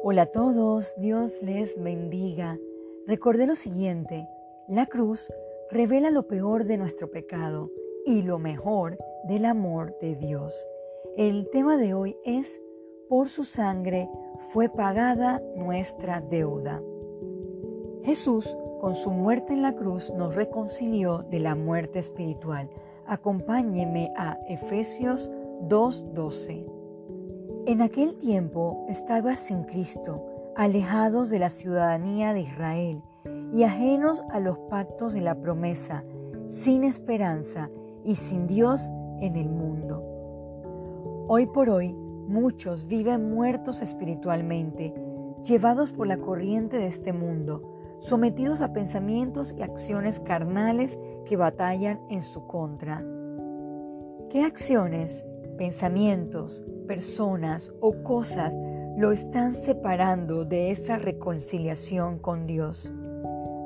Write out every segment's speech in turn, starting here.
Hola a todos, Dios les bendiga. Recordé lo siguiente, la cruz revela lo peor de nuestro pecado y lo mejor del amor de Dios. El tema de hoy es, por su sangre fue pagada nuestra deuda. Jesús, con su muerte en la cruz, nos reconcilió de la muerte espiritual. Acompáñeme a Efesios 2.12. En aquel tiempo estaba sin Cristo, alejados de la ciudadanía de Israel y ajenos a los pactos de la promesa, sin esperanza y sin Dios en el mundo. Hoy por hoy, muchos viven muertos espiritualmente, llevados por la corriente de este mundo, sometidos a pensamientos y acciones carnales que batallan en su contra. ¿Qué acciones, pensamientos, personas o cosas lo están separando de esa reconciliación con Dios?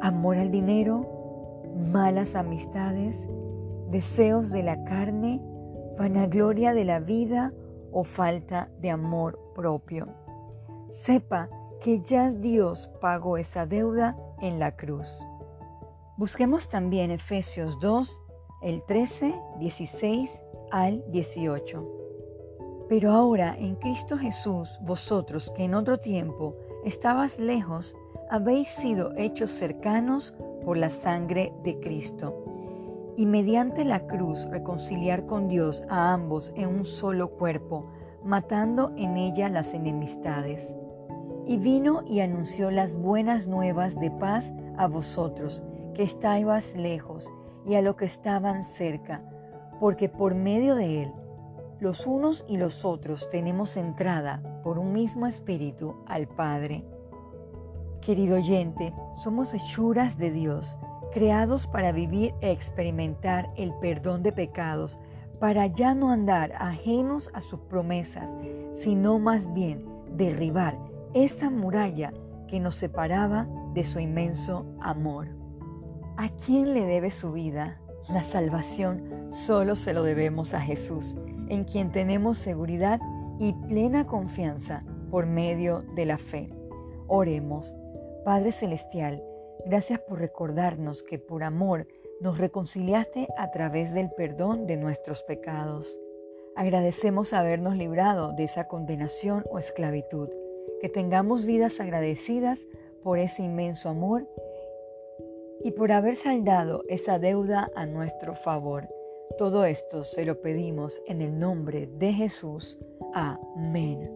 Amor al dinero, malas amistades, deseos de la carne, vanagloria de la vida o falta de amor propio. Sepa que ya Dios pagó esa deuda en la cruz. Busquemos también Efesios 2, el 13, 16 al 18. Pero ahora en Cristo Jesús, vosotros que en otro tiempo estabas lejos, habéis sido hechos cercanos por la sangre de Cristo y mediante la cruz reconciliar con Dios a ambos en un solo cuerpo, matando en ella las enemistades. Y vino y anunció las buenas nuevas de paz a vosotros, que estabais lejos, y a los que estaban cerca, porque por medio de él, los unos y los otros tenemos entrada por un mismo espíritu al Padre. Querido oyente, somos hechuras de Dios creados para vivir e experimentar el perdón de pecados, para ya no andar ajenos a sus promesas, sino más bien derribar esa muralla que nos separaba de su inmenso amor. ¿A quién le debe su vida? La salvación solo se lo debemos a Jesús, en quien tenemos seguridad y plena confianza por medio de la fe. Oremos, Padre Celestial, Gracias por recordarnos que por amor nos reconciliaste a través del perdón de nuestros pecados. Agradecemos habernos librado de esa condenación o esclavitud, que tengamos vidas agradecidas por ese inmenso amor y por haber saldado esa deuda a nuestro favor. Todo esto se lo pedimos en el nombre de Jesús. Amén.